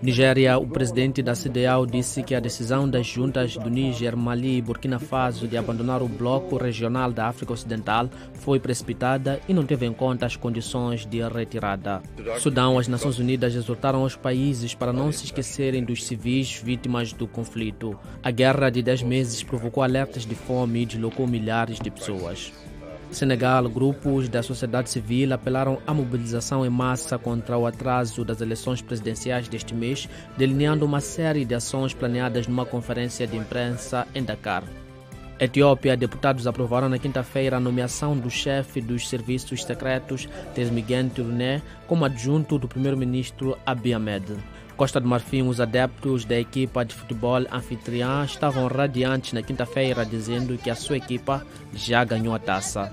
Nigéria, o presidente da CDAO disse que a decisão das juntas do Níger, Mali e Burkina Faso de abandonar o bloco regional da África Ocidental foi precipitada e não teve em conta as condições de retirada. Sudão, as Nações Unidas exortaram os países para não se esquecerem dos civis vítimas do conflito. A guerra de 10 meses provocou alertas de fome e deslocou milhares de pessoas. Senegal, grupos da sociedade civil apelaram à mobilização em massa contra o atraso das eleições presidenciais deste mês, delineando uma série de ações planeadas numa conferência de imprensa em Dakar. Etiópia, deputados aprovaram na quinta-feira a nomeação do chefe dos serviços secretos, Tesmigen Turné, como adjunto do primeiro-ministro Abiy Ahmed. Costa do Marfim, os adeptos da equipa de futebol anfitriã estavam radiantes na quinta-feira, dizendo que a sua equipa já ganhou a taça.